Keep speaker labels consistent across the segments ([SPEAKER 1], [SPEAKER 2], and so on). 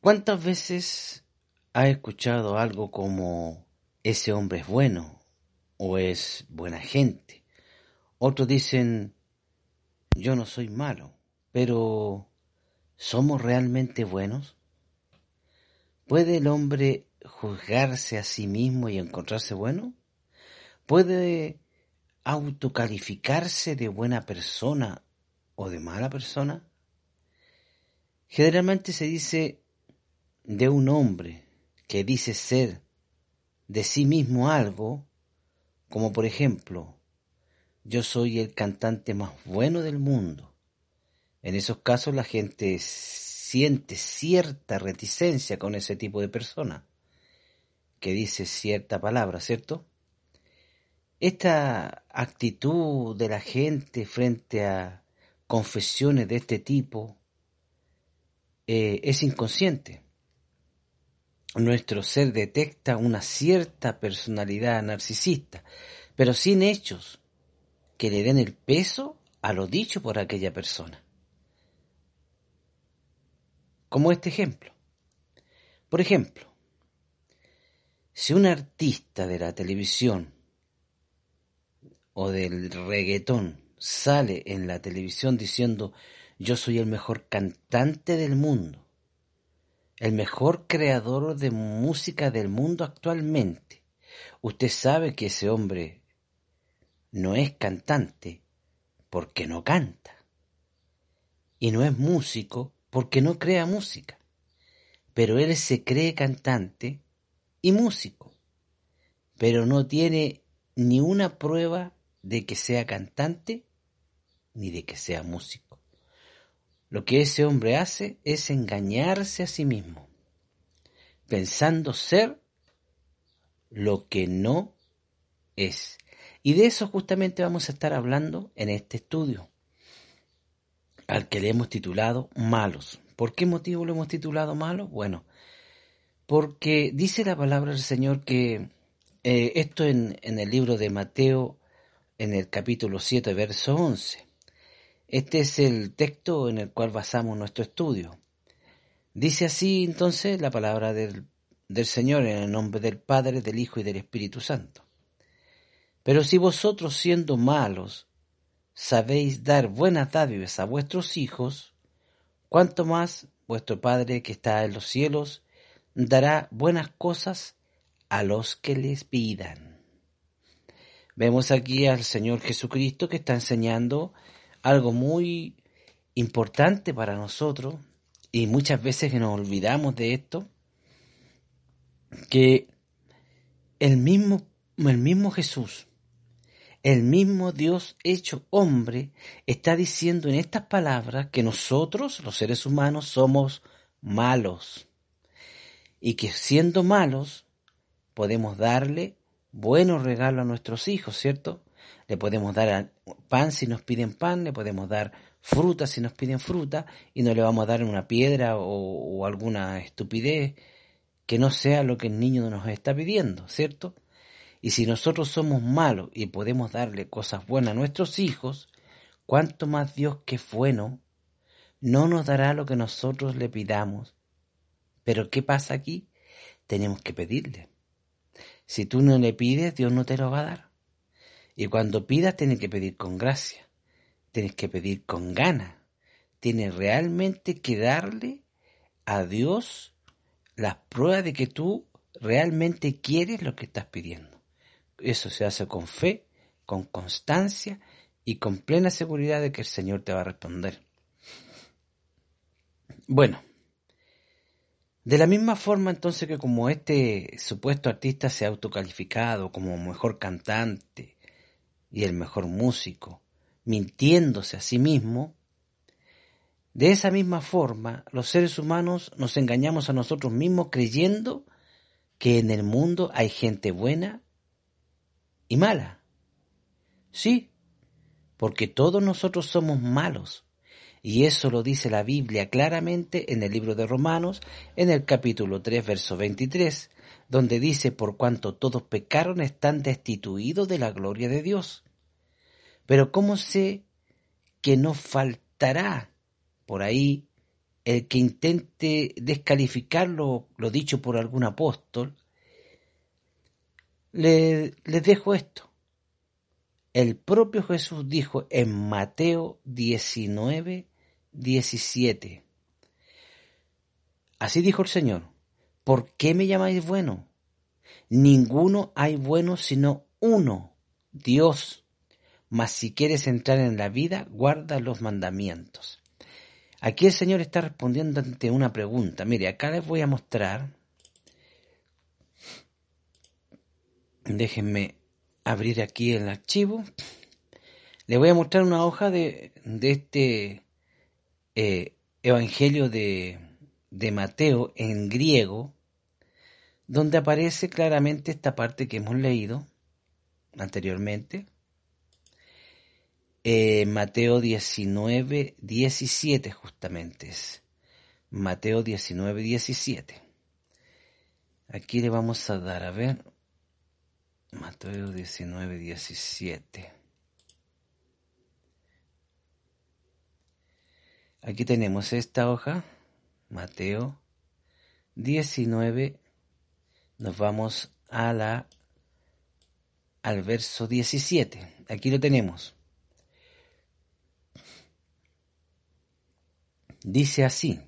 [SPEAKER 1] ¿Cuántas veces has escuchado algo como ese hombre es bueno o es buena gente? Otros dicen yo no soy malo, pero ¿somos realmente buenos? ¿Puede el hombre juzgarse a sí mismo y encontrarse bueno? ¿Puede autocalificarse de buena persona o de mala persona? Generalmente se dice de un hombre que dice ser de sí mismo algo, como por ejemplo, yo soy el cantante más bueno del mundo. En esos casos la gente siente cierta reticencia con ese tipo de persona que dice cierta palabra, ¿cierto? Esta actitud de la gente frente a confesiones de este tipo eh, es inconsciente. Nuestro ser detecta una cierta personalidad narcisista, pero sin hechos que le den el peso a lo dicho por aquella persona. Como este ejemplo. Por ejemplo, si un artista de la televisión o del reggaetón sale en la televisión diciendo yo soy el mejor cantante del mundo, el mejor creador de música del mundo actualmente, usted sabe que ese hombre no es cantante porque no canta. Y no es músico porque no crea música. Pero él se cree cantante y músico. Pero no tiene ni una prueba de que sea cantante ni de que sea músico. Lo que ese hombre hace es engañarse a sí mismo, pensando ser lo que no es. Y de eso justamente vamos a estar hablando en este estudio, al que le hemos titulado Malos. ¿Por qué motivo lo hemos titulado Malos? Bueno, porque dice la palabra del Señor que eh, esto en, en el libro de Mateo, en el capítulo 7, verso 11. Este es el texto en el cual basamos nuestro estudio. Dice así entonces la palabra del, del Señor en el nombre del Padre, del Hijo y del Espíritu Santo. Pero si vosotros siendo malos sabéis dar buenas dádivas a vuestros hijos, cuanto más vuestro Padre que está en los cielos dará buenas cosas a los que les pidan. Vemos aquí al Señor Jesucristo que está enseñando algo muy importante para nosotros y muchas veces que nos olvidamos de esto, que el mismo, el mismo Jesús el mismo Dios hecho hombre está diciendo en estas palabras que nosotros, los seres humanos, somos malos y que siendo malos podemos darle buenos regalos a nuestros hijos, ¿cierto? Le podemos dar pan si nos piden pan, le podemos dar fruta si nos piden fruta y no le vamos a dar una piedra o, alguna estupidez que no sea lo que el niño nos está pidiendo, ¿cierto? Y si nosotros somos malos y podemos darle cosas buenas a nuestros hijos, cuánto más Dios que es bueno no nos dará lo que nosotros le pidamos. Pero ¿qué pasa aquí? Tenemos que pedirle. Si tú no le pides, Dios no te lo va a dar. Y cuando pidas, tienes que pedir con gracia. Tienes que pedir con ganas. Tienes realmente que darle a Dios las pruebas de que tú realmente quieres lo que estás pidiendo. Eso se hace con fe, con constancia y con plena seguridad de que el Señor te va a responder. Bueno, de la misma forma entonces que como este supuesto artista se ha autocalificado como mejor cantante y el mejor músico, mintiéndose a sí mismo, De esa misma forma, los seres humanos nos engañamos a nosotros mismos creyendo que en el mundo hay gente buena y mala. Sí, porque todos nosotros somos malos. Y eso lo dice la Biblia claramente en el libro de Romanos, en el capítulo 3, verso 23, donde dice, por cuanto todos pecaron están destituidos de la gloria de Dios. Pero ¿cómo sé que no faltará por ahí el que intente descalificar lo, dicho por algún apóstol? Le, les dejo esto. El propio Jesús dijo en Mateo 19, 17. Así dijo el Señor, ¿por qué me llamáis bueno? Ninguno hay bueno sino uno, Dios. Mas si quieres entrar en la vida, guarda los mandamientos. Aquí el Señor está respondiendo ante una pregunta. Mire, acá les voy a mostrar. Déjenme abrir aquí el archivo. Le voy a mostrar una hoja de, este eh, Evangelio de Mateo en griego, donde aparece claramente esta parte que hemos leído anteriormente. Eh, Mateo 19, 17 justamente es. Mateo 19, 17. Aquí le vamos a dar, a ver, Mateo 19, 17. Aquí tenemos esta hoja, Mateo 19, nos vamos a la al verso 17. Aquí lo tenemos. Dice así: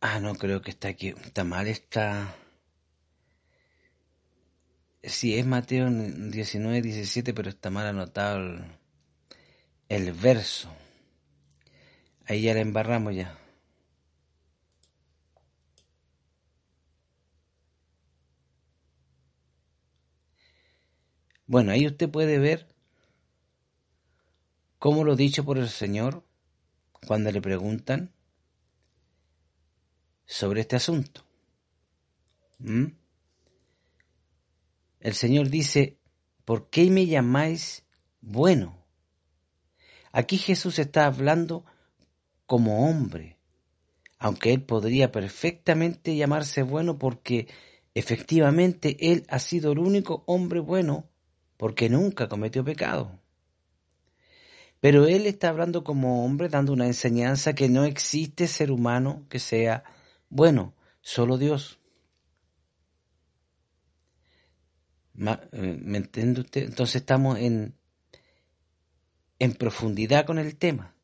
[SPEAKER 1] Ah, no, creo que está aquí. Está mal, está... Sí, es Mateo 19, 17, pero está mal anotado el, verso. Ahí ya la embarramos ya. Bueno, ahí usted puede ver cómo lo dicho por el Señor cuando le preguntan sobre este asunto. ¿Mm? El Señor dice, ¿por qué me llamáis bueno? Aquí Jesús está hablando como hombre, aunque él podría perfectamente llamarse bueno porque efectivamente él ha sido el único hombre bueno porque nunca cometió pecado. Pero él está hablando como hombre dando una enseñanza que no existe ser humano que sea bueno, solo Dios. Eh, ¿Me entiende usted? Entonces estamos en, en profundidad con el tema.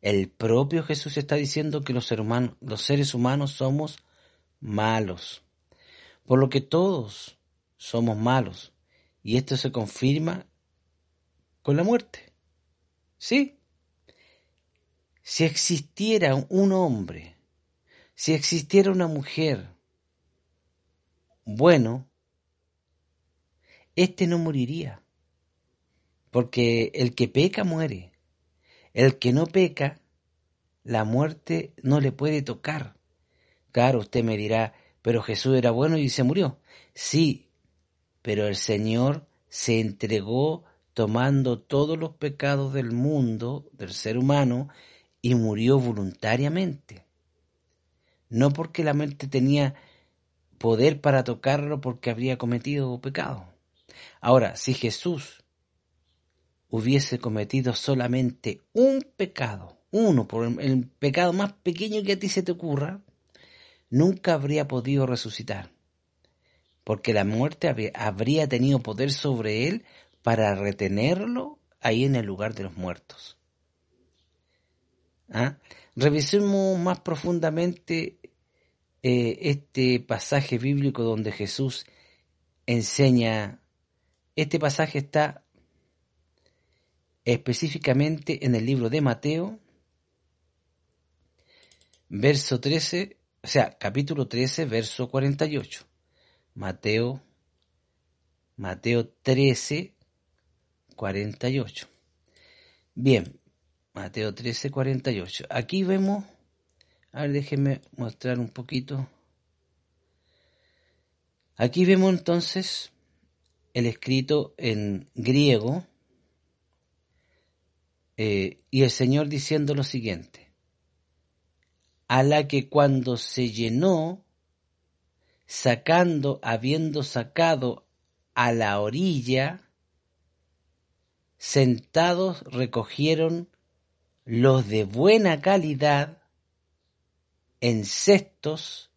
[SPEAKER 1] El propio Jesús está diciendo que los, los seres humanos somos malos. Por lo que todos somos malos. Y esto se confirma con la muerte. ¿Sí? Si existiera un hombre si existiera una mujer bueno, éste no moriría, porque el que peca muere, el que no peca, la muerte no le puede tocar. Claro, usted me dirá, pero Jesús era bueno y se murió. Sí, pero el Señor se entregó tomando todos los pecados del mundo, del ser humano, y murió voluntariamente no porque la mente tenía poder para tocarlo porque habría cometido pecado. Ahora, si Jesús hubiese cometido solamente un pecado, uno, por el, pecado más pequeño que a ti se te ocurra, nunca habría podido resucitar, porque la muerte habría tenido poder sobre él para retenerlo ahí en el lugar de los muertos. ¿Ah? Revisemos más profundamente eh, este pasaje bíblico donde Jesús enseña. Este pasaje está específicamente en el libro de Mateo, verso 13, o sea, capítulo 13, verso 48. Mateo, Mateo 13, 48. Bien, Mateo 13, 48. Aquí vemos, a ver, déjenme mostrar un poquito. Aquí vemos entonces el escrito en griego eh, y el Señor diciendo lo siguiente, a la que cuando se llenó, sacando, habiendo sacado a la orilla, sentados recogieron los de buena calidad en cestos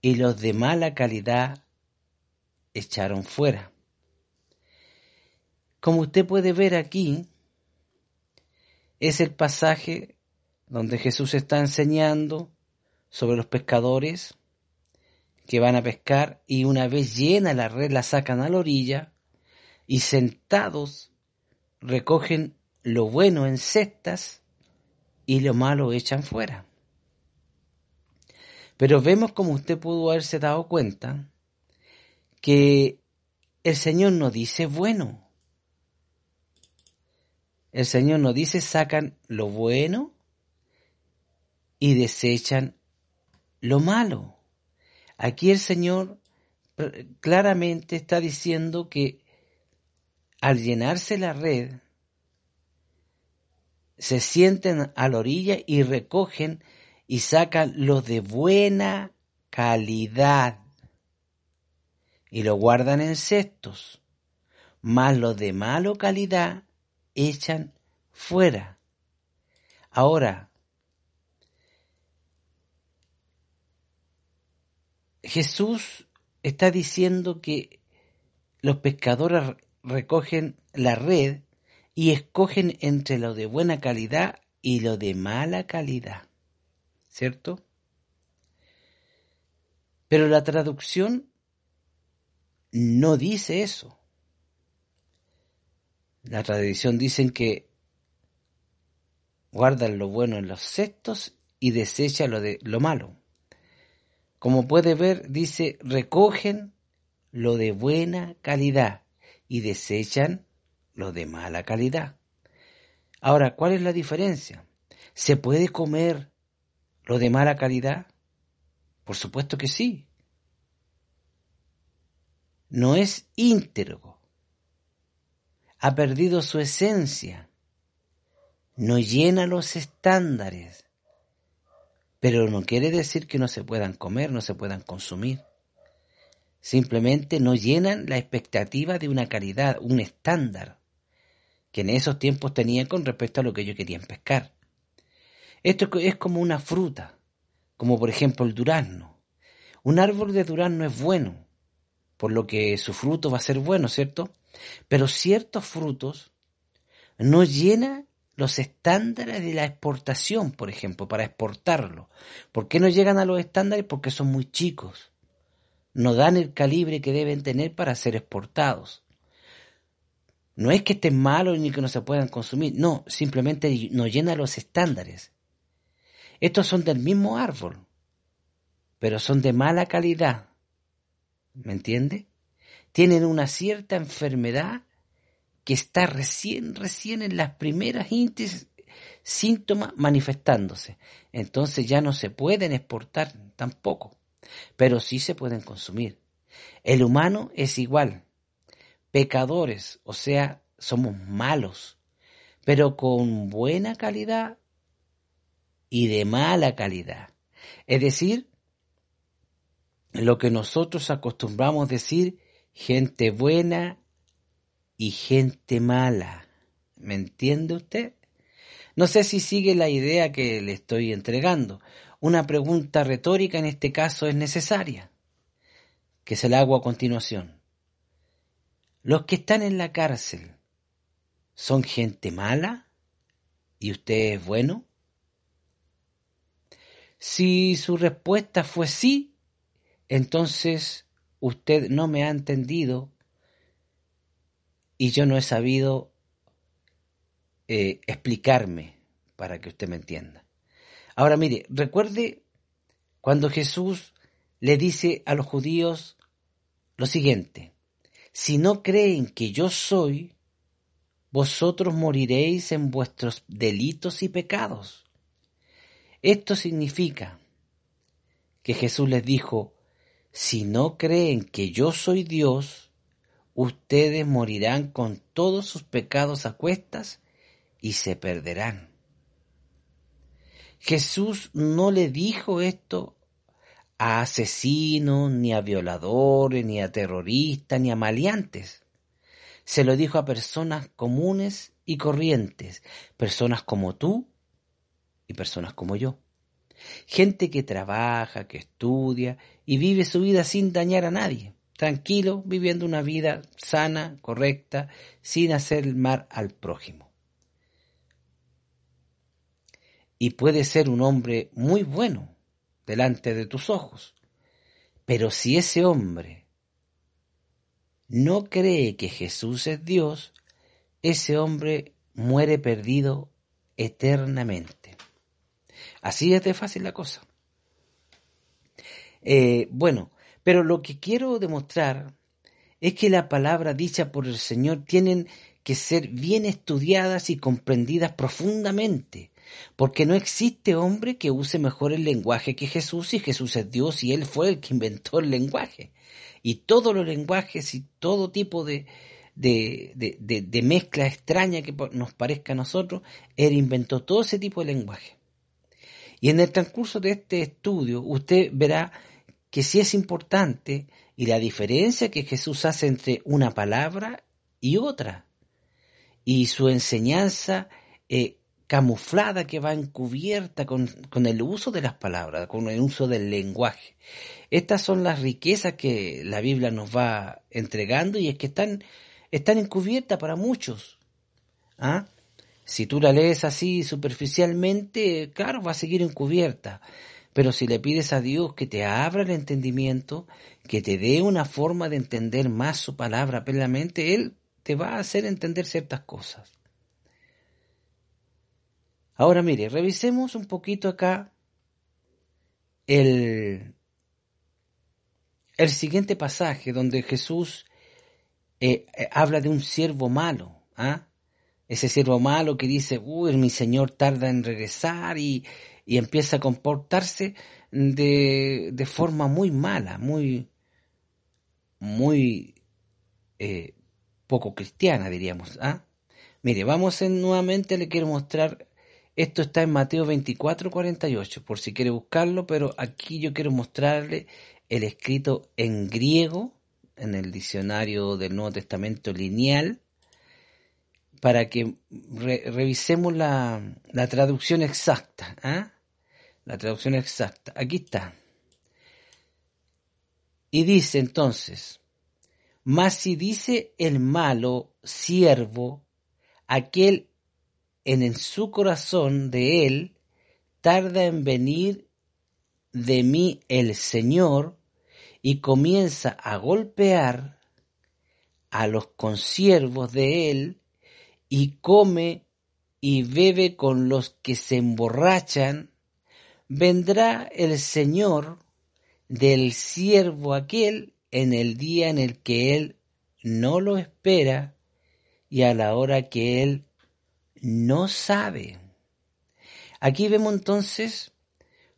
[SPEAKER 1] y los de mala calidad echaron fuera. Como usted puede ver aquí, es el pasaje donde Jesús está enseñando sobre los pescadores que van a pescar y una vez llena la red la sacan a la orilla y sentados recogen lo bueno en cestas y lo malo echan fuera. Pero vemos como usted pudo haberse dado cuenta que el Señor no dice bueno. El Señor nos dice sacan lo bueno y desechan lo malo. Aquí el Señor claramente está diciendo que al llenarse la red, se sienten a la orilla y recogen y sacan lo de buena calidad y lo guardan en cestos, más lo de malo calidad echan fuera. Ahora, Jesús está diciendo que los pescadores recogen la red y escogen entre lo de buena calidad y lo de mala calidad. ¿Cierto? Pero la traducción no dice eso. La tradición dicen que guardan lo bueno en los cestos y desecha lo de lo malo. Como puede ver, dice, recogen lo de buena calidad y desechan lo de mala calidad. Ahora, ¿cuál es la diferencia? ¿Se puede comer lo de mala calidad? Por supuesto que sí. No es íntegro. Ha perdido su esencia. No llena los estándares. Pero no quiere decir que no se puedan comer, no se puedan consumir. Simplemente no llenan la expectativa de una calidad, un estándar que en esos tiempos tenía con respecto a lo que ellos querían pescar. Esto es como una fruta, como por ejemplo el durazno. Un árbol de durazno es bueno, por lo que su fruto va a ser bueno, ¿cierto? Pero ciertos frutos no llenan los estándares de la exportación, por ejemplo, para exportarlo. ¿Por qué no llegan a los estándares? Porque son muy chicos no dan el calibre que deben tener para ser exportados. No es que estén malos ni que no se puedan consumir, no, simplemente no llenan los estándares. Estos son del mismo árbol, pero son de mala calidad. ¿Me entiende? Tienen una cierta enfermedad que está recién, recién en las primeras síntomas manifestándose. Entonces ya no se pueden exportar tampoco pero sí se pueden consumir. El humano es igual. Pecadores, o sea, somos malos, pero con buena calidad y de mala calidad. Es decir, lo que nosotros acostumbramos decir, gente buena y gente mala. ¿Me entiende usted? No sé si sigue la idea que le estoy entregando. Una pregunta retórica en este caso es necesaria, que se la hago a continuación. ¿Los que están en la cárcel son gente mala y usted es bueno? Si su respuesta fue sí, entonces usted no me ha entendido y yo no he sabido eh, explicarme para que usted me entienda. Ahora mire, recuerde cuando Jesús le dice a los judíos, lo siguiente, si no creen que yo soy, vosotros moriréis en vuestros delitos y pecados. Esto significa que Jesús les dijo, si no creen que yo soy Dios, ustedes morirán con todos sus pecados a cuestas y se perderán. Jesús no le dijo esto a asesinos, ni a violadores, ni a terroristas, ni a maleantes. Se lo dijo a personas comunes y corrientes, personas como tú y personas como yo. Gente que trabaja, que estudia y vive su vida sin dañar a nadie, tranquilo, viviendo una vida sana, correcta, sin hacer mal al prójimo. Y puede ser un hombre muy bueno delante de tus ojos, pero si ese hombre no cree que Jesús es Dios, ese hombre muere perdido eternamente. Así es de fácil la cosa. Eh, bueno, pero lo que quiero demostrar es que la palabra dicha por el Señor tienen que ser bien estudiadas y comprendidas profundamente, porque no existe hombre que use mejor el lenguaje que Jesús y Jesús es Dios y Él fue el que inventó el lenguaje. Y todos los lenguajes y todo tipo de, de, de, de mezcla extraña que nos parezca a nosotros, Él inventó todo ese tipo de lenguaje. Y en el transcurso de este estudio usted verá que sí es importante y la diferencia que Jesús hace entre una palabra y otra. Y su enseñanza eh, camuflada que va encubierta con, con, el uso de las palabras, con el uso del lenguaje. Estas son las riquezas que la Biblia nos va entregando y es que están, están encubiertas para muchos. ¿Ah? Si tú la lees así superficialmente, claro, va a seguir encubierta. Pero si le pides a Dios que te abra el entendimiento, que te dé una forma de entender más su palabra plenamente, Él te va a hacer entender ciertas cosas. Ahora mire, revisemos un poquito acá el, el siguiente pasaje donde Jesús eh, eh, habla de un siervo malo. ¿ah? Ese siervo malo que dice, uy, mi señor tarda en regresar y, y empieza a comportarse de, de, forma muy mala, muy, muy eh, poco cristiana, diríamos. ¿ah? Mire, vamos en, nuevamente, le quiero mostrar, esto está en Mateo 24, 48, por si quiere buscarlo, pero aquí yo quiero mostrarle el escrito en griego, en el diccionario del Nuevo Testamento lineal, para que revisemos la, la, traducción exacta. ¿ah? La traducción exacta. Aquí está. Y dice entonces, mas si dice el malo siervo, aquel en, en su corazón de él tarda en venir de mí el Señor y comienza a golpear a los consiervos de él y come y bebe con los que se emborrachan, vendrá el Señor del siervo aquel en el día en el que él no lo espera y a la hora que él no sabe. Aquí vemos entonces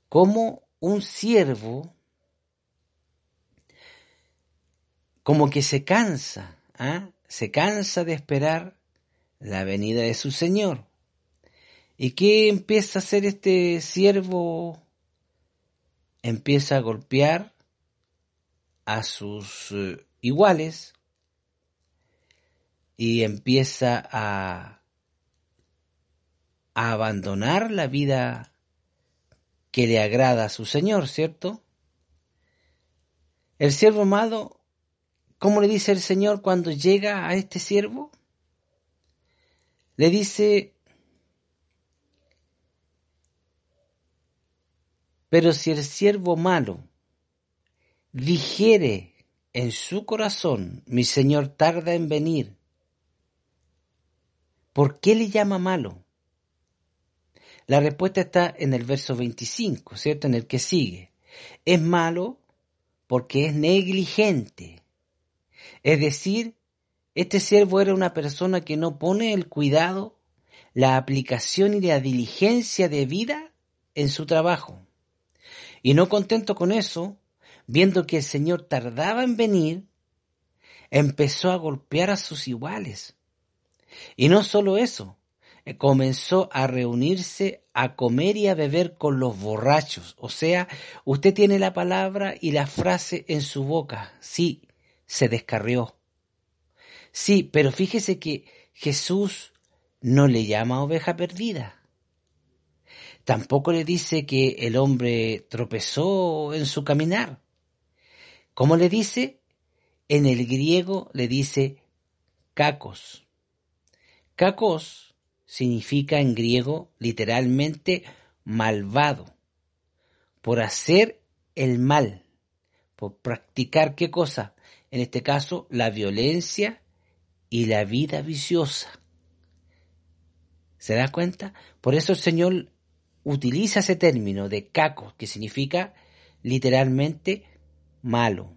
[SPEAKER 1] cómo un siervo como que se cansa, ¿ah? se cansa de esperar la venida de su Señor. ¿Y qué empieza a hacer este siervo? Empieza a golpear a sus eh, iguales y empieza a, a abandonar la vida que le agrada a su Señor, ¿cierto? El siervo amado, ¿cómo le dice el Señor cuando llega a este siervo? Le dice, pero si el siervo malo dijere en su corazón, mi Señor tarda en venir, ¿por qué le llama malo? La respuesta está en el verso 25, ¿cierto? En el que sigue. Es malo porque es negligente Es decir, este siervo era una persona que no pone el cuidado, la aplicación y la diligencia de vida en su trabajo. Y no contento con eso, viendo que el Señor tardaba en venir, empezó a golpear a sus iguales. Y no solo eso, eh, comenzó a reunirse, a comer y a beber con los borrachos. O sea, usted tiene la palabra y la frase en su boca. Sí, se descarrió. Sí, pero fíjese que Jesús no le llama oveja perdida. Tampoco le dice que el hombre tropezó en su caminar. ¿Cómo le dice? En el griego le dice cacos. Cacos significa en griego literalmente malvado, por hacer el mal, por practicar qué cosa, en este caso la violencia y la vida viciosa. ¿Se da cuenta? Por eso el Señor utiliza ese término de caco, que significa literalmente malo.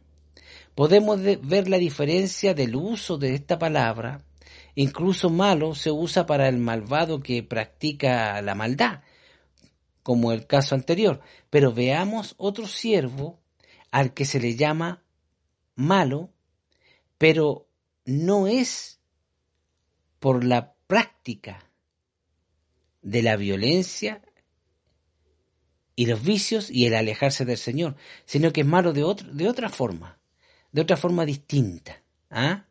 [SPEAKER 1] Podemos ver la diferencia del uso de esta palabra. Incluso malo se usa para el malvado que practica la maldad, como el caso anterior. Pero veamos otro siervo al que se le llama malo, pero no es por la práctica de la violencia y los vicios y el alejarse del Señor, sino que es malo de, de otra forma, de otra forma distinta. ¿ah?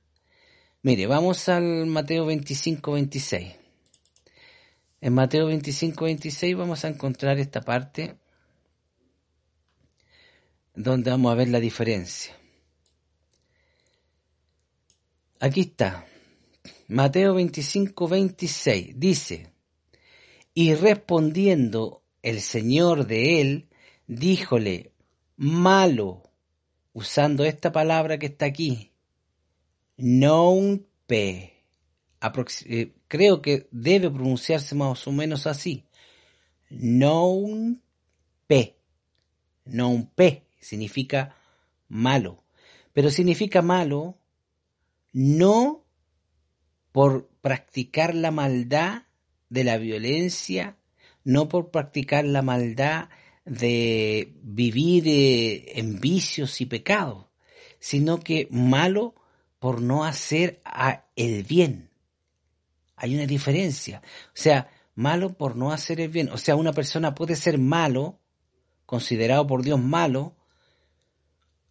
[SPEAKER 1] Mire, vamos al Mateo 25, 26. En Mateo 25, 26 vamos a encontrar esta parte donde vamos a ver la diferencia. Aquí está. Mateo 25, 26 dice, y respondiendo el señor de él, díjole, malo, usando esta palabra que está aquí, non pe. Eh, creo que debe pronunciarse más o menos así. Non pe. Non pe significa malo. Pero significa malo no por practicar la maldad de la violencia, no por practicar la maldad de vivir eh, en vicios y pecados, sino que malo por no hacer el bien. Hay una diferencia. O sea, malo por no hacer el bien. O sea, una persona puede ser malo, considerado por Dios malo,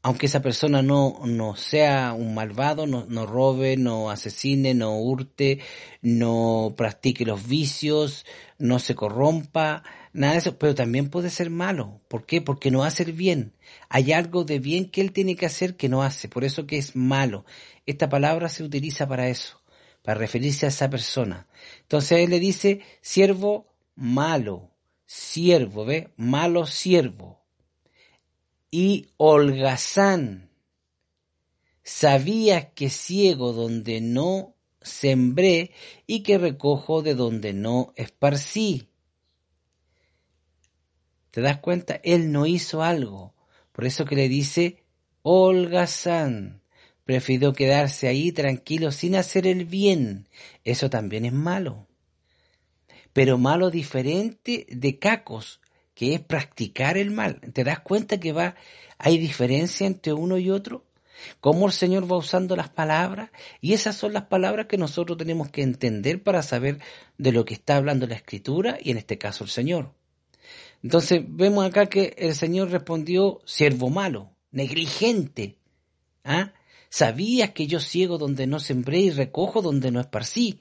[SPEAKER 1] aunque esa persona no, no sea un malvado, no, no robe, no asesine, no hurte, no practique los vicios, no se corrompa, nada de eso, pero también puede ser malo. ¿Por qué? Porque no hace el bien. Hay algo de bien que él tiene que hacer que no hace, por eso que es malo. Esta palabra se utiliza para eso, para referirse a esa persona. Entonces él le dice, siervo malo, siervo, ¿ve? Malo siervo y holgazán. Sabía que ciego donde no sembré y que recojo de donde no esparcí. ¿Te das cuenta? Él no hizo algo. Por eso que le dice holgazán. Prefirió quedarse ahí tranquilo sin hacer el bien. Eso también es malo. Pero malo diferente de cacos, que es practicar el mal. ¿Te das cuenta que va, hay diferencia entre uno y otro? Cómo el Señor va usando las palabras y esas son las palabras que nosotros tenemos que entender para saber de lo que está hablando la Escritura y en este caso el Señor. Entonces vemos acá que el Señor respondió, siervo malo, negligente. ¿Ah? Sabías que yo ciego donde no sembré y recojo donde no esparcí.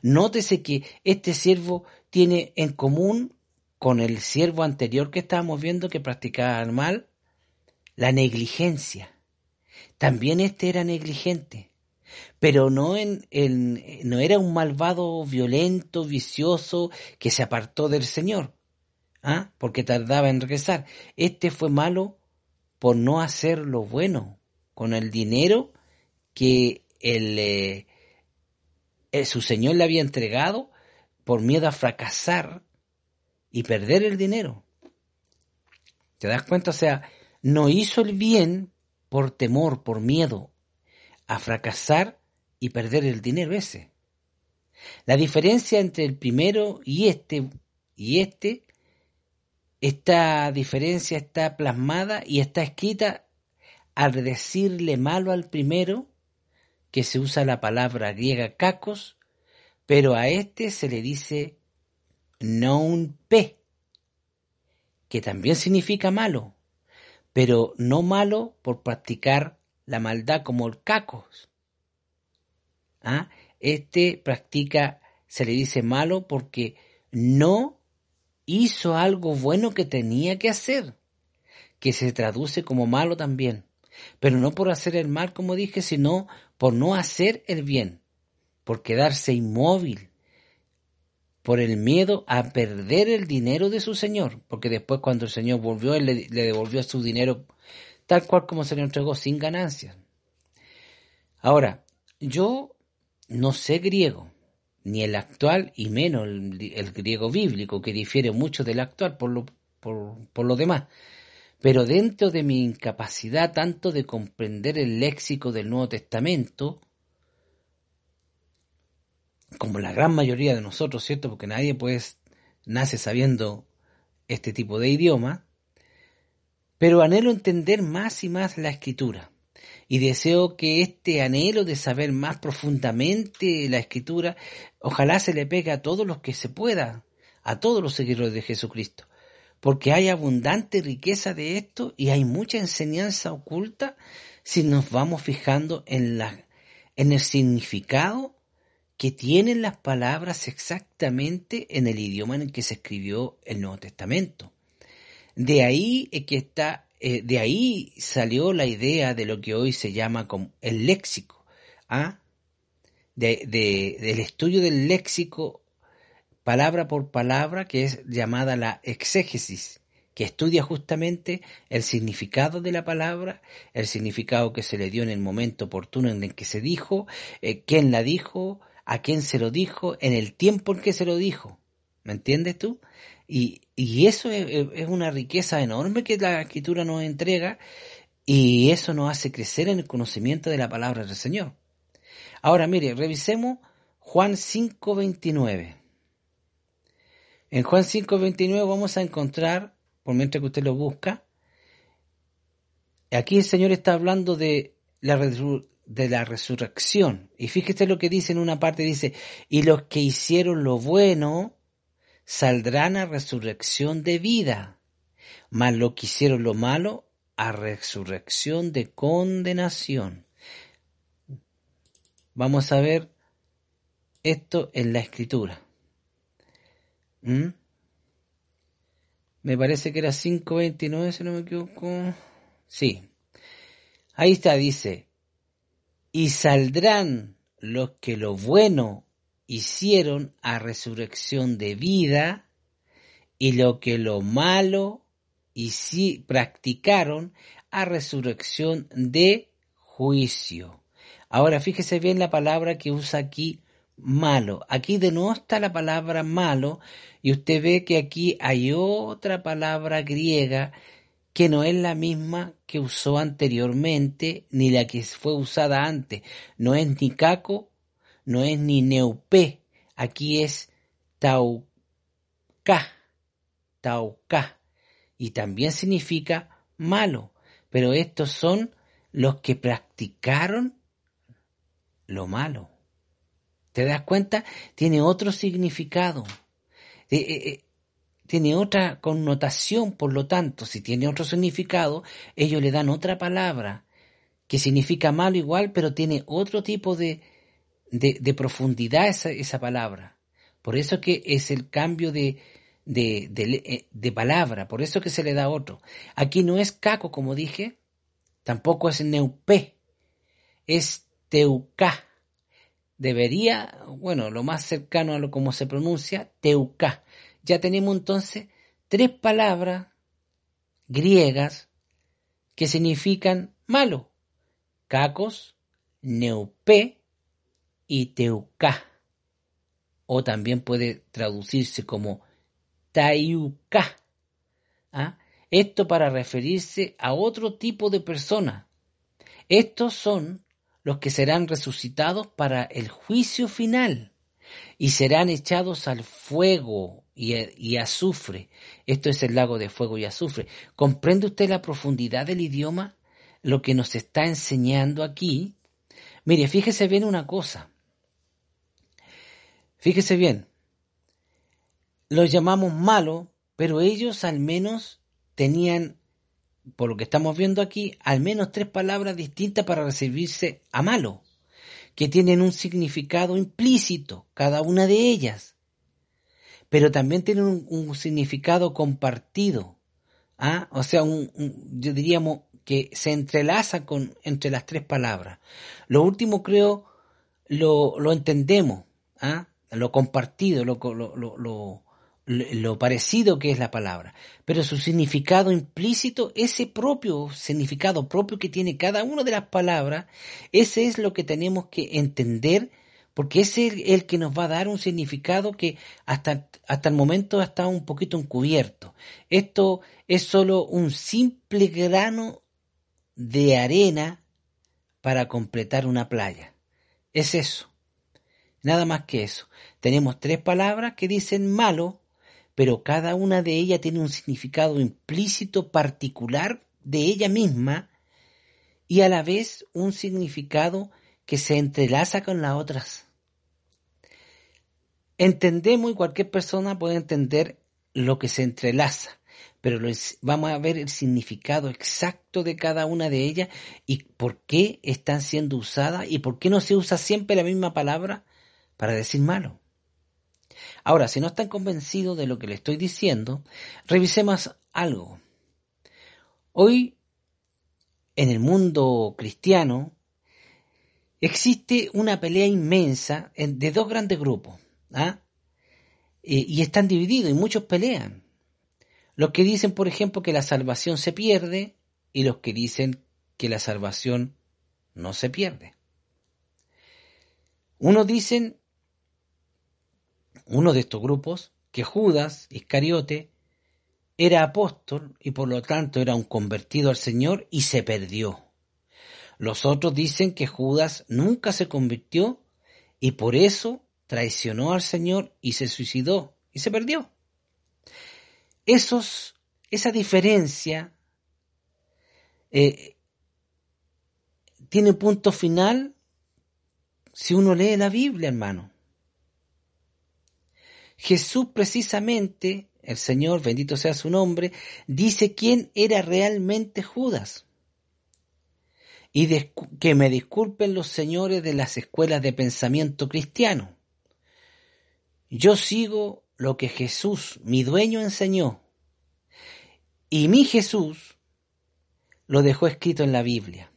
[SPEAKER 1] Nótese que este siervo tiene en común con el siervo anterior que estábamos viendo que practicaba el mal, la negligencia. También este era negligente, pero no, en, no era un malvado violento, vicioso, que se apartó del Señor, ¿ah? porque tardaba en regresar. Este fue malo por no hacer lo bueno con el dinero que el, eh, eh, su Señor le había entregado por miedo a fracasar y perder el dinero. ¿Te das cuenta? O sea, no hizo el bien por temor, por miedo a fracasar y perder el dinero ese. La diferencia entre el primero y este y este esta diferencia está plasmada y está escrita al decirle malo al primero, que se usa la palabra griega kakos, pero a este se le dice non p, que también significa malo, pero no malo por practicar la maldad como el cacos. ¿Ah? Este practica, se le dice malo porque no hizo algo bueno que tenía que hacer, que se traduce como malo también, pero no por hacer el mal, como dije, sino por no hacer el bien, por quedarse inmóvil, por el miedo a perder el dinero de su Señor, porque después cuando el Señor volvió, Él le, devolvió su dinero tal cual como se le entregó, sin ganancias. Ahora, yo no sé griego, ni el actual y menos el, griego bíblico, que difiere mucho del actual por lo, por, por lo demás. Pero dentro de mi incapacidad tanto de comprender el léxico del Nuevo Testamento, como la gran mayoría de nosotros, ¿cierto? Porque nadie pues nace sabiendo este tipo de idioma, pero anhelo entender más y más la escritura. Y deseo que este anhelo de saber más profundamente la escritura, ojalá se le pegue a todos los que se pueda, a todos los seguidores de Jesucristo, porque hay abundante riqueza de esto y hay mucha enseñanza oculta si nos vamos fijando en, la, en el significado que tienen las palabras exactamente en el idioma en el que se escribió el Nuevo Testamento. De ahí que está eh, de ahí salió la idea de lo que hoy se llama como el léxico, ¿ah? de, del estudio del léxico palabra por palabra, que es llamada la exégesis, que estudia justamente el significado de la palabra, el significado que se le dio en el momento oportuno en el que se dijo, eh, quién la dijo, a quién se lo dijo, en el tiempo en que se lo dijo. ¿Me entiendes tú? Y, y eso es, una riqueza enorme que la escritura nos entrega y eso nos hace crecer en el conocimiento de la palabra del Señor. Ahora, mire, revisemos Juan 5.29. En Juan 5.29 vamos a encontrar, por mientras que usted lo busca, aquí el Señor está hablando de la, de la resurrección. Y fíjese lo que dice en una parte, dice, y los que hicieron lo bueno saldrán a resurrección de vida, mas lo que hicieron lo malo a resurrección de condenación. Vamos a ver esto en la escritura. ¿Mm? Me parece que era 5.29, si no me equivoco. Sí. Ahí está, dice, y saldrán los que lo bueno hicieron a resurrección de vida y lo que lo malo y si practicaron a resurrección de juicio. Ahora fíjese bien la palabra que usa aquí malo. Aquí de la palabra malo y usted ve que aquí hay otra palabra griega que no es la misma que usó anteriormente ni la que fue usada antes. No es ni caco no es ni neupé, aquí es tauca, tauca, y también significa malo, pero estos son los que practicaron lo malo. ¿Te das cuenta? Tiene otro significado. Eh, eh, eh, tiene otra connotación, por lo tanto, si tiene otro significado, ellos le dan otra palabra que significa malo igual, pero tiene otro tipo de, de, profundidad esa, esa, palabra. Por eso que es el cambio de, de, eh, de, palabra, por eso que se le da otro. Aquí no es caco, como dije, tampoco es neupé, es teuca. Debería, bueno, lo más cercano a lo como se pronuncia, teuca. Ya tenemos entonces tres palabras griegas que significan malo. Cacos, neupé y Teuca, o también puede traducirse como Tayuca. ¿ah? Esto para referirse a otro tipo de persona. Estos son los que serán resucitados para el juicio final y serán echados al fuego y, azufre. Esto es el lago de fuego y azufre. ¿Comprende usted la profundidad del idioma? Lo que nos está enseñando aquí. Mire, fíjese bien una cosa. Fíjese bien. Los llamamos malos, pero ellos al menos tenían, por lo que estamos viendo aquí, al menos tres palabras distintas para recibirse a malo que tienen un significado implícito, cada una de ellas, pero también tienen un, significado compartido. ¿ah? O sea, yo diríamos que se entrelaza con, entre las tres palabras. Lo último creo lo, lo entendemos, ¿ah? lo compartido, lo, lo, lo parecido que es la palabra, pero su significado implícito, ese propio significado propio que tiene cada una de las palabras, ese es lo que tenemos que entender, porque es el que nos va a dar un significado que hasta, hasta el momento ha estado un poquito encubierto. Esto es solo un simple grano de arena para completar una playa. Es eso. Nada más que eso. Tenemos tres palabras que dicen malo, pero cada una de ellas tiene un significado implícito particular de ella misma y a la vez un significado que se entrelaza con las otras. Entendemos y cualquier persona puede entender lo que se entrelaza, pero vamos a ver el significado exacto de cada una de ellas y por qué están siendo usadas y por qué no se usa siempre la misma palabra para decir malo. Ahora, si no están convencidos de lo que le estoy diciendo, revisemos algo. Hoy, en el mundo cristiano, existe una pelea inmensa de dos grandes grupos. ¿ah? Y están divididos y muchos pelean. Los que dicen, por ejemplo, que la salvación se pierde y los que dicen que la salvación no se pierde. Unos dicen uno de estos grupos, que Judas Iscariote era apóstol y por lo tanto era un convertido al Señor y se perdió. Los otros dicen que Judas nunca se convirtió y por eso traicionó al Señor y se suicidó y se perdió. Esos, esa diferencia eh, tiene punto final si uno lee la Biblia, hermano. Jesús precisamente, el Señor, bendito sea su nombre, dice quién era realmente Judas. Y que me disculpen los señores de las escuelas de pensamiento cristiano. Yo sigo lo que Jesús, mi dueño, enseñó. Y mi Jesús lo dejó escrito en la Biblia.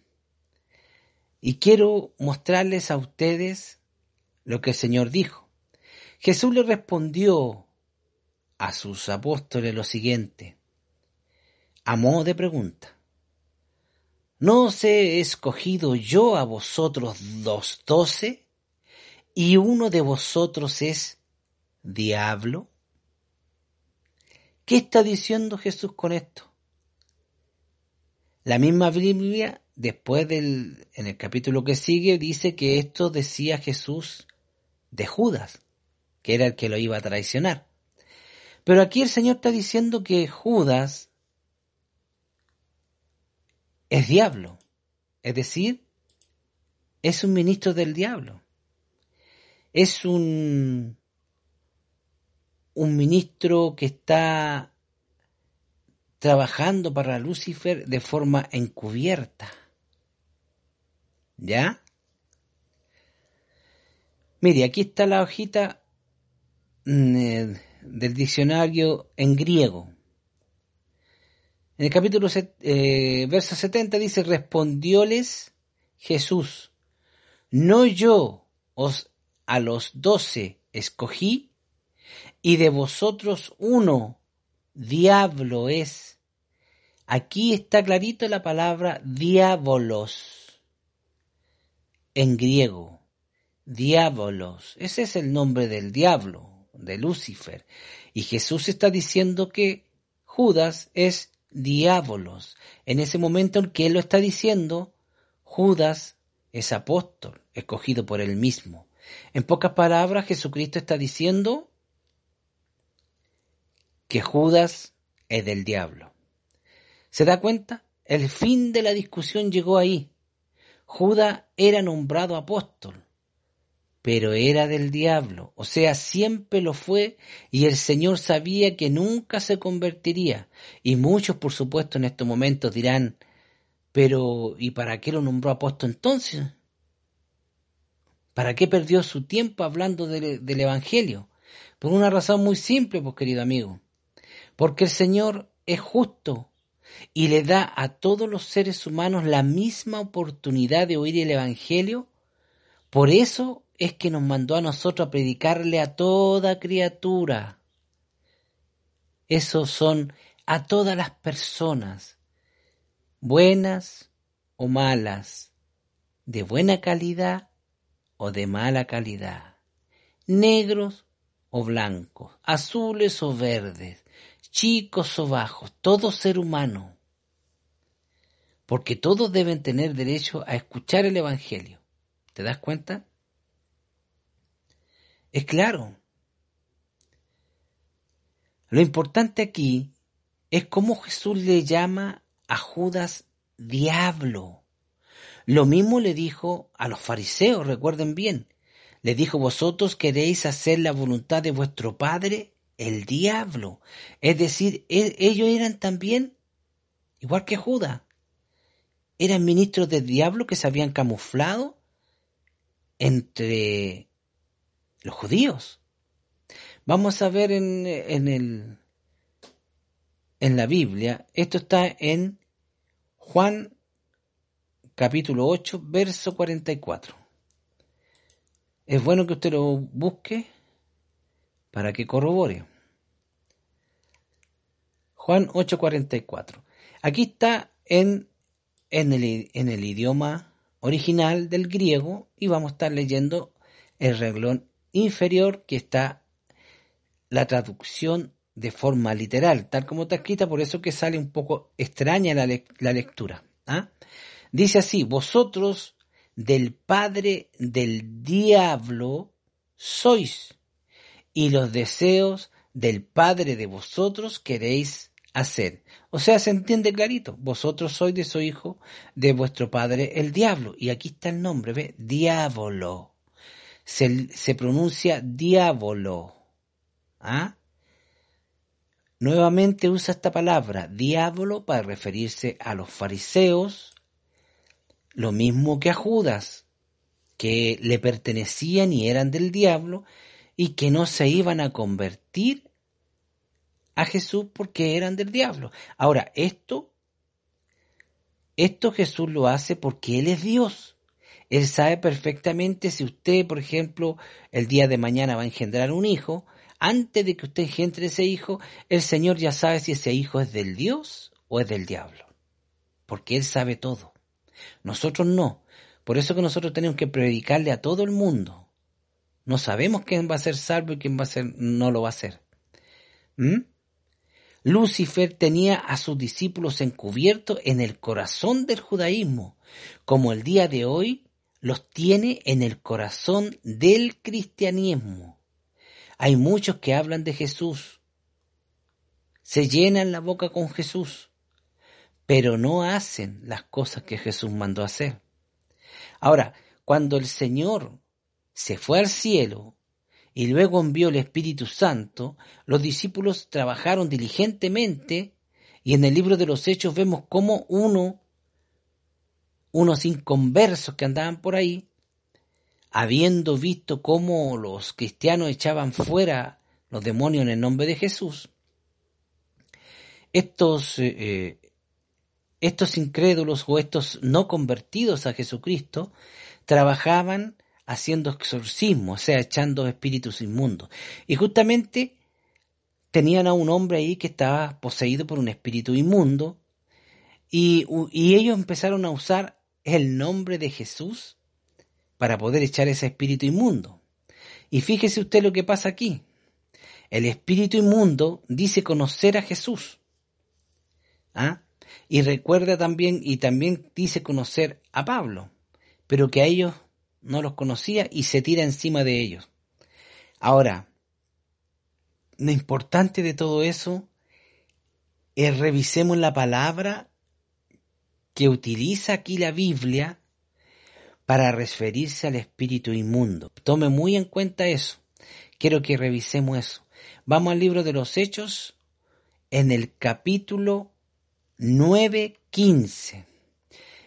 [SPEAKER 1] Y quiero mostrarles a ustedes lo que el Señor dijo. Jesús le respondió a sus apóstoles lo siguiente, a modo de pregunta. ¿No os he escogido yo a vosotros dos doce y uno de vosotros es diablo? ¿Qué está diciendo Jesús con esto? La misma Biblia, después del, en el capítulo que sigue, dice que esto decía Jesús de Judas que era el que lo iba a traicionar. Pero aquí el Señor está diciendo que Judas es diablo, es decir, es un ministro del diablo, es un, un ministro que está trabajando para Lucifer de forma encubierta. ¿Ya? Mire, aquí está la hojita Mm, eh, del diccionario en griego. En el capítulo eh, verso 70 dice, respondióles Jesús, no yo os a los doce escogí, y de vosotros uno diablo es. Aquí está clarito la palabra diabolos en griego. Diabolos. Ese es el nombre del diablo de Lucifer. Y Jesús está diciendo que Judas es diábolos. En ese momento en que lo está diciendo, Judas es apóstol, escogido por él mismo. En pocas palabras, Jesucristo está diciendo que Judas es del diablo. ¿Se da cuenta? El fin de la discusión llegó ahí. Judas era nombrado apóstol, pero era del diablo, o sea, siempre lo fue y el Señor sabía que nunca se convertiría. Y muchos, por supuesto, en estos momentos dirán, pero ¿y para qué lo nombró apóstol entonces? ¿Para qué perdió su tiempo hablando del Evangelio? Por una razón muy simple, pues querido amigo. Porque el Señor es justo y le da a todos los seres humanos la misma oportunidad de oír el Evangelio. Por eso es que nos mandó a nosotros a predicarle a toda criatura. Esos son a todas las personas, buenas o malas, de buena calidad o de mala calidad, negros o blancos, azules o verdes, chicos o bajos, todo ser humano, porque todos deben tener derecho a escuchar el Evangelio. ¿Te das cuenta? Es claro. Lo importante aquí es cómo Jesús le llama a Judas diablo. Lo mismo le dijo a los fariseos, recuerden bien. Le dijo, vosotros queréis hacer la voluntad de vuestro Padre, el diablo. Es decir, e-, ellos eran también, igual que Judas, eran ministros del diablo que se habían camuflado entre los judíos. Vamos a ver en, en, el, en la Biblia, esto está en Juan capítulo 8, verso 44. Es bueno que usted lo busque para que corrobore. Juan 8:44. Aquí está en, en, el, en el idioma original del griego y vamos a estar leyendo el reglón inferior que está la traducción de forma literal, tal como está escrita, por eso que sale un poco extraña la, la lectura. ¿ah? Dice así, vosotros del padre del diablo sois, y los deseos del padre de vosotros queréis hacer. O sea, se entiende clarito, vosotros sois de su hijo de vuestro padre el diablo. Y aquí está el nombre, ¿ve? Diablo. Se, pronuncia diablo. ¿Ah? Nuevamente usa esta palabra, diablo, para referirse a los fariseos, lo mismo que a Judas, que le pertenecían y eran del diablo y que no se iban a convertir a Jesús porque eran del diablo. Ahora, esto, esto Jesús lo hace porque Él es Dios. Él sabe perfectamente si usted, por ejemplo, el día de mañana va a engendrar un hijo, antes de que usted engendre ese hijo, el Señor ya sabe si ese hijo es del Dios o es del diablo. Porque Él sabe todo. Nosotros no. Por eso que nosotros tenemos que predicarle a todo el mundo. No sabemos quién va a ser salvo y quién va a ser, no lo va a ser. ¿Mm? Lucifer tenía a sus discípulos encubiertos en el corazón del judaísmo, como el día de hoy los tiene en el corazón del cristianismo. Hay muchos que hablan de Jesús, se llenan la boca con Jesús, pero no hacen las cosas que Jesús mandó hacer. Ahora, cuando el Señor se fue al cielo y luego envió el Espíritu Santo, los discípulos trabajaron diligentemente y en el libro de los Hechos vemos cómo uno, unos inconversos que andaban por ahí, habiendo visto cómo los cristianos echaban fuera los demonios en el nombre de Jesús, estos eh, eh, estos incrédulos o estos no convertidos a Jesucristo trabajaban haciendo exorcismo, o sea, echando espíritus inmundos. Y justamente tenían a un hombre ahí que estaba poseído por un espíritu inmundo y, y ellos empezaron a usar el nombre de Jesús para poder echar ese espíritu inmundo. Y fíjese usted lo que pasa aquí. El espíritu inmundo dice conocer a Jesús. ¿Ah? Y recuerda también, y también dice conocer a Pablo, pero que a ellos no los conocía y se tira encima de ellos. Ahora, lo importante de todo eso es revisemos la palabra que utiliza aquí la Biblia para referirse al espíritu inmundo. Tome muy en cuenta eso. Quiero que revisemos eso. Vamos al libro de los Hechos en el capítulo 9.15.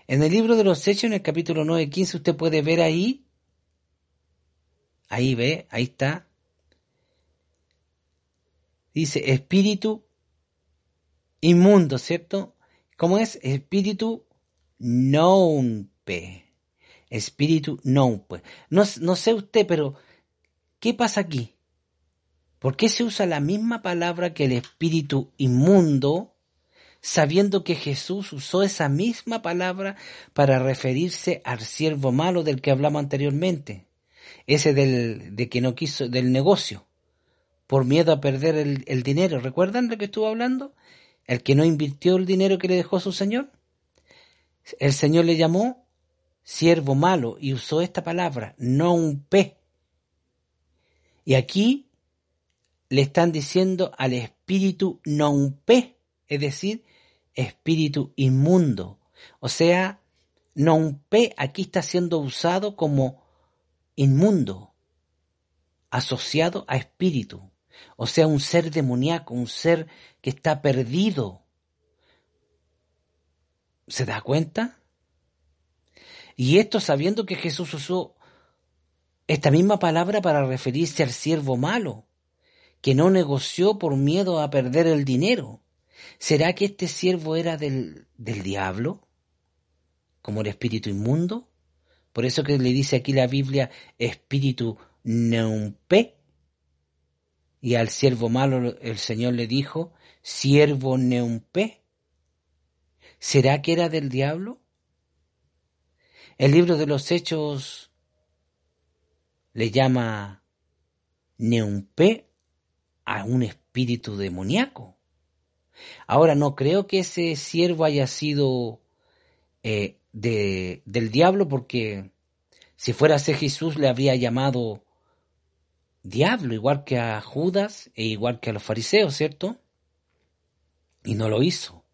[SPEAKER 1] En el libro de los Hechos, en el capítulo 9.15, usted puede ver ahí, ahí ve, ahí está, dice espíritu inmundo, ¿cierto? ¿Cómo es? Espíritu nompe. Espíritu nompe. No, no sé usted, pero ¿qué pasa aquí? ¿Por qué se usa la misma palabra que el espíritu inmundo, sabiendo que Jesús usó esa misma palabra para referirse al siervo malo del que hablamos anteriormente? Ese del, de que no quiso, del negocio, por miedo a perder el, el dinero. ¿Recuerdan lo que estuvo hablando? El que no invirtió el dinero que le dejó su Señor. El Señor le llamó siervo malo y usó esta palabra, no un. Y aquí le están diciendo al espíritu non pe, es decir, espíritu inmundo. O sea, non pe aquí está siendo usado como inmundo, asociado a espíritu. O sea, un ser demoníaco, un ser que está perdido. ¿Se da cuenta? Y esto sabiendo que Jesús usó esta misma palabra para referirse al siervo malo, que no negoció por miedo a perder el dinero. ¿Será que este siervo era del, del diablo? ¿Como el espíritu inmundo? Por eso que le dice aquí la Biblia espíritu neumpe. Y al siervo malo el Señor le dijo, siervo neumpe. ¿Será que era del diablo? El libro de los Hechos le llama neumpe a un espíritu demoníaco. Ahora, no creo que ese siervo haya sido eh, de, del diablo, porque si fuera ese Jesús le habría llamado diablo, igual que a Judas e igual que a los fariseos, ¿cierto? Y no lo hizo.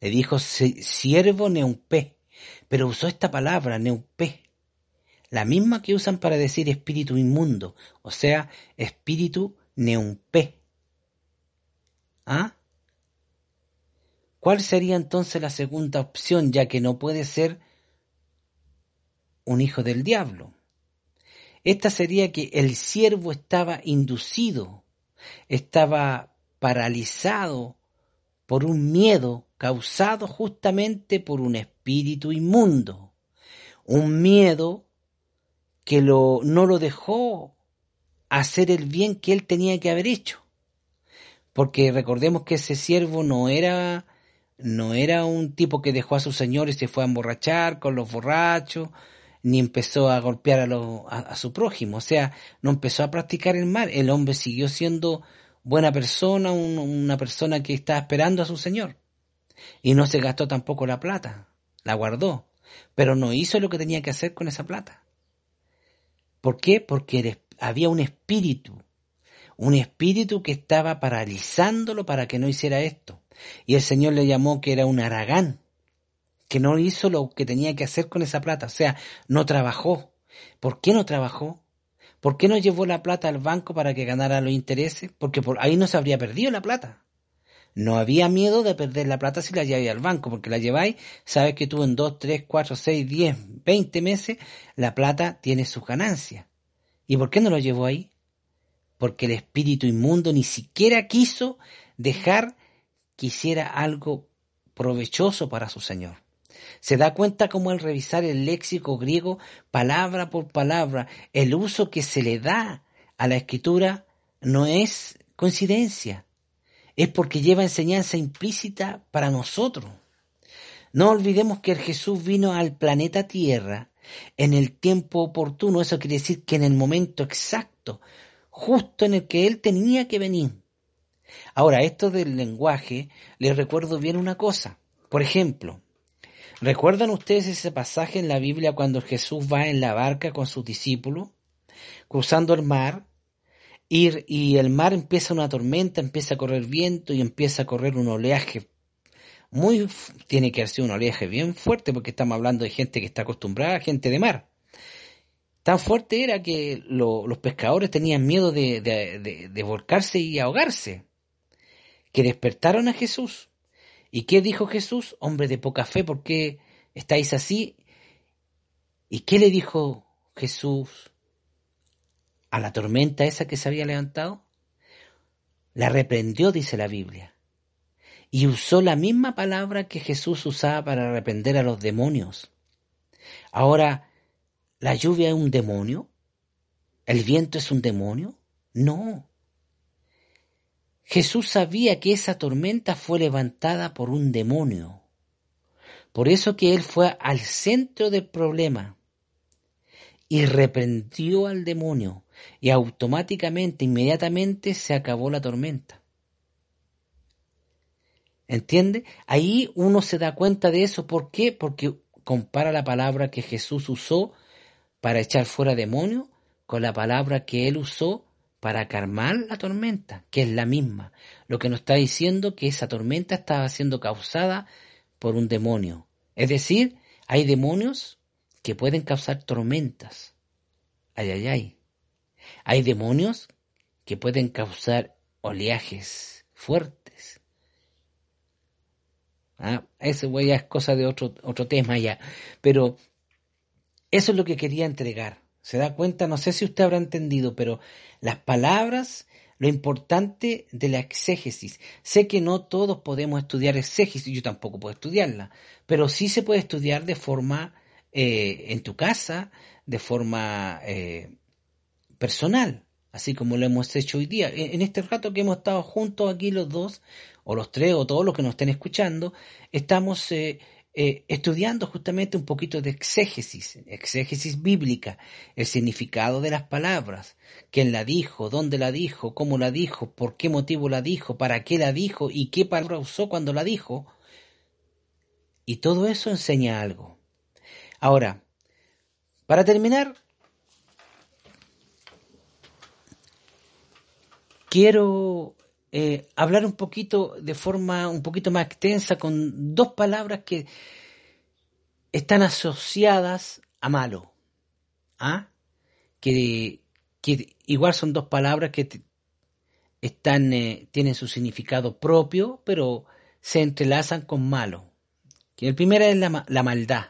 [SPEAKER 1] Le dijo siervo neumpé, pero usó esta palabra, neumpé, la misma que usan para decir espíritu inmundo, o sea, espíritu neumpé. ¿Ah? ¿Cuál sería entonces la segunda opción, ya que no puede ser un hijo del diablo? Esta sería que el siervo estaba inducido, estaba paralizado por un miedo causado justamente por un espíritu inmundo, un miedo que lo, no lo dejó hacer el bien que él tenía que haber hecho. Porque recordemos que ese siervo no era, no era un tipo que dejó a su señor y se fue a emborrachar con los borrachos, ni empezó a golpear a, a, su prójimo, o sea, no empezó a practicar el mal, el hombre siguió siendo buena persona, una persona que estaba esperando a su Señor, y no se gastó tampoco la plata, la guardó, pero no hizo lo que tenía que hacer con esa plata. ¿Por qué? Porque había un espíritu, un espíritu que estaba paralizándolo para que no hiciera esto, y el Señor le llamó que era un aragán, que no hizo lo que tenía que hacer con esa plata, o sea, no trabajó. ¿Por qué no trabajó? ¿Por qué no llevó la plata al banco para que ganara los intereses? Porque por ahí no se habría perdido la plata. No había miedo de perder la plata si la lleváis al banco, porque la lleváis, sabes que tú en 2, 3, 4, 6, 10, 20 meses, la plata tiene sus ganancias. ¿Y por qué no lo llevó ahí? Porque el espíritu inmundo ni siquiera quiso dejar que hiciera algo provechoso para su Señor. Se da cuenta como al revisar el léxico griego palabra por palabra, el uso que se le da a la escritura no es coincidencia, es porque lleva enseñanza implícita para nosotros. No olvidemos que Jesús vino al planeta Tierra en el tiempo oportuno, eso quiere decir que en el momento exacto, justo en el que Él tenía que venir. Ahora, esto del lenguaje, les recuerdo bien una cosa. Por ejemplo, ¿Recuerdan ustedes ese pasaje en la Biblia cuando Jesús va en la barca con sus discípulos, cruzando el mar, y, y el mar empieza una tormenta, empieza a correr viento y empieza a correr un oleaje muy, tiene que haber un oleaje bien fuerte porque estamos hablando de gente que está acostumbrada a gente de mar. Tan fuerte era que los pescadores tenían miedo de, volcarse y ahogarse. Que despertaron a Jesús. ¿Y qué dijo Jesús? Hombre de poca fe, ¿por qué estáis así? ¿Y qué le dijo Jesús a la tormenta esa que se había levantado? La reprendió, dice la Biblia y usó la misma palabra que Jesús usaba para arrepender a los demonios. Ahora, ¿la lluvia es un demonio? ¿El viento es un demonio? No. Jesús sabía que esa tormenta fue levantada por un demonio. Por eso que él fue al centro del problema y reprendió al demonio y automáticamente, inmediatamente se acabó la tormenta. ¿Entiende? Ahí uno se da cuenta de eso. ¿Por qué? Porque compara la palabra que Jesús usó para echar fuera demonios con la palabra que él usó para calmar la tormenta, que es la misma. Lo que nos está diciendo que esa tormenta estaba siendo causada por un demonio. Es decir, hay demonios que pueden causar tormentas. Ay, ay, ay. Hay demonios que pueden causar oleajes fuertes. ¿ah? Eso ya es cosa de otro, otro tema ya. Pero eso es lo que quería entregar. ¿Se da cuenta? No sé si usted habrá entendido, pero las palabras, lo importante de la exégesis. Sé que no todos podemos estudiar exégesis, yo tampoco puedo estudiarla, pero sí se puede estudiar de forma eh, en tu casa, de forma eh, personal, así como lo hemos hecho hoy día. En este rato que hemos estado juntos aquí los dos, o los tres, o todos los que nos estén escuchando, estamos eh, eh, estudiando justamente un poquito de exégesis, exégesis bíblica, el significado de las palabras, quién la dijo, dónde la dijo, cómo la dijo, por qué motivo la dijo, para qué la dijo y qué palabra usó cuando la dijo. Y todo eso enseña algo. Ahora, para terminar, quiero eh, hablar un poquito de forma un poquito más extensa con dos palabras que están asociadas a malo. ¿ah? Que, que, igual son dos palabras que están, eh, tienen su significado propio, pero se entrelazan con malo. Que el primero es la, la maldad.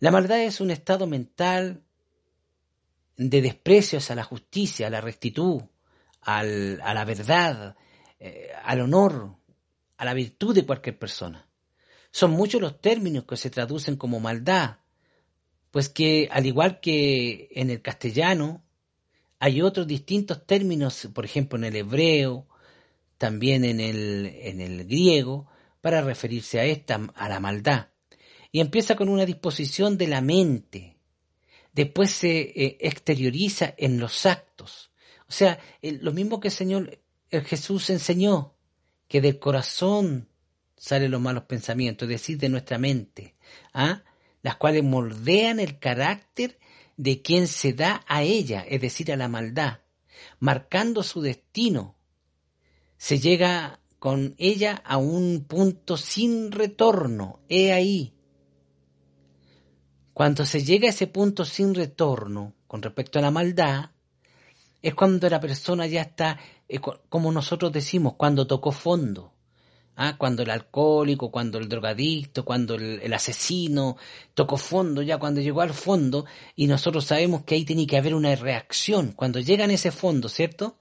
[SPEAKER 1] La maldad es un estado mental de desprecio hacia la justicia, a la rectitud, al, a la verdad, eh, al honor, a la virtud de cualquier persona. Son muchos los términos que se traducen como maldad, pues que al igual que en el castellano, hay otros distintos términos, por ejemplo en el hebreo, también en el, en el griego, para referirse a esta, a la maldad. Y empieza con una disposición de la mente, después se eh, exterioriza en los actos, o sea, lo mismo que el Señor Jesús enseñó, que del corazón salen los malos pensamientos, es decir, de nuestra mente, ¿ah? las cuales moldean el carácter de quien se da a ella, es decir, a la maldad, marcando su destino. Se llega con ella a un punto sin retorno, he ahí. Cuando se llega a ese punto sin retorno con respecto a la maldad, es cuando la persona ya está, eh, como nosotros decimos, cuando tocó fondo. ¿ah? Cuando el alcohólico, cuando el drogadicto, cuando el, asesino tocó fondo, ya cuando llegó al fondo, y nosotros sabemos que ahí tiene que haber una reacción, cuando llegan a ese fondo, ¿cierto?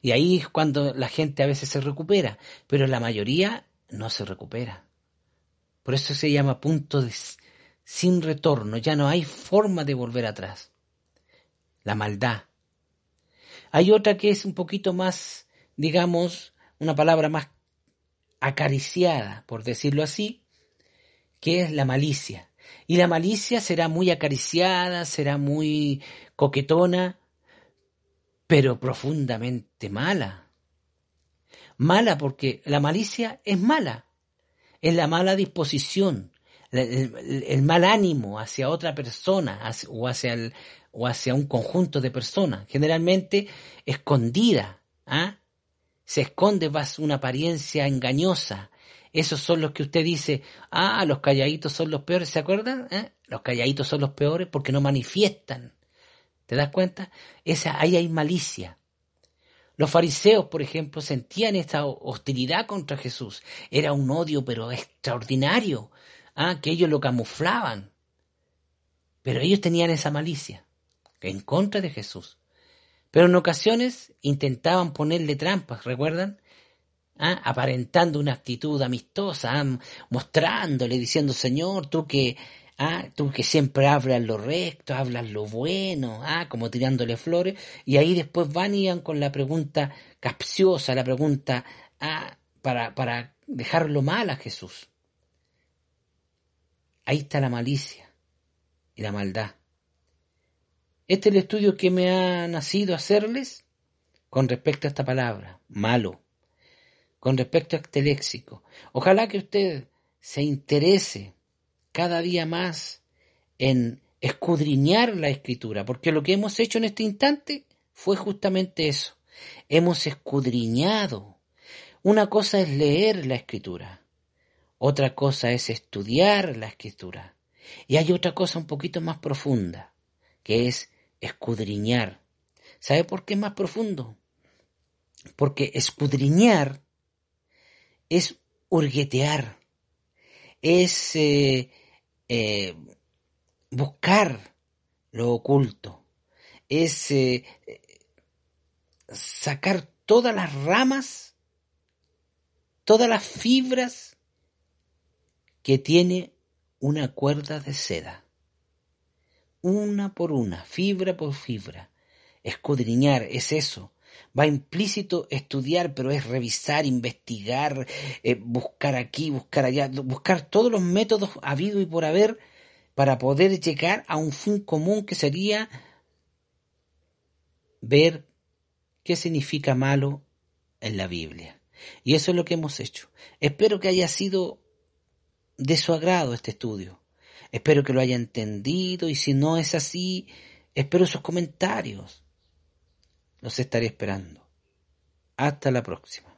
[SPEAKER 1] Y ahí es cuando la gente a veces se recupera, pero la mayoría no se recupera. Por eso se llama punto de, sin retorno, ya no hay forma de volver atrás. La maldad, hay otra que es un poquito más, digamos, una palabra más acariciada, por decirlo así, que es la malicia. Y la malicia será muy acariciada, será muy coquetona, pero profundamente mala. Mala porque la malicia es mala, es la mala disposición, el, mal ánimo hacia otra persona o, hacia el, o hacia un conjunto de personas, generalmente escondida. ¿ah? Se esconde vas una apariencia engañosa. Esos son los que usted dice, ah, los calladitos son los peores, ¿se acuerdan? ¿Eh? Los calladitos son los peores porque no manifiestan. ¿Te das cuenta? Esa, ahí hay malicia. Los fariseos, por ejemplo, sentían esta hostilidad contra Jesús. Era un odio, pero extraordinario, ¿ah? que ellos lo camuflaban. Pero ellos tenían esa malicia en contra de Jesús. Pero en ocasiones intentaban ponerle trampas, ¿recuerdan? ¿Ah? Aparentando una actitud amistosa, ¿ah? mostrándole, diciendo, Señor, tú que ¿Ah? Tú que siempre hablas lo recto, hablas lo bueno, ¿ah? como tirándole flores, y ahí después van y van con la pregunta capciosa, la pregunta ¿ah? para, para dejarlo mal a Jesús. Ahí está la malicia y la maldad. Este es el estudio que me ha nacido hacerles con respecto a esta palabra, malo, con respecto a este léxico. Ojalá que usted se interese cada día más en escudriñar la escritura, porque lo que hemos hecho en este instante fue justamente eso. Hemos escudriñado. Una cosa es leer la escritura, otra cosa es estudiar la escritura. Y hay otra cosa un poquito más profunda, que es escudriñar. ¿Sabe por qué es más profundo? Porque escudriñar es hurguetear, es eh, eh, buscar lo oculto, es eh, sacar todas las ramas, todas las fibras que tiene una cuerda de seda. Una por una, fibra por fibra. Escudriñar es eso. Va implícito estudiar, pero es revisar, investigar, eh, buscar aquí, buscar allá, buscar todos los métodos habido y por haber para poder llegar a un fin común que sería ver qué significa malo en la Biblia. Y eso es lo que hemos hecho. Espero que haya sido de su agrado este estudio. Espero que lo haya entendido y si no es así, espero sus comentarios. Los estaré esperando. Hasta la próxima.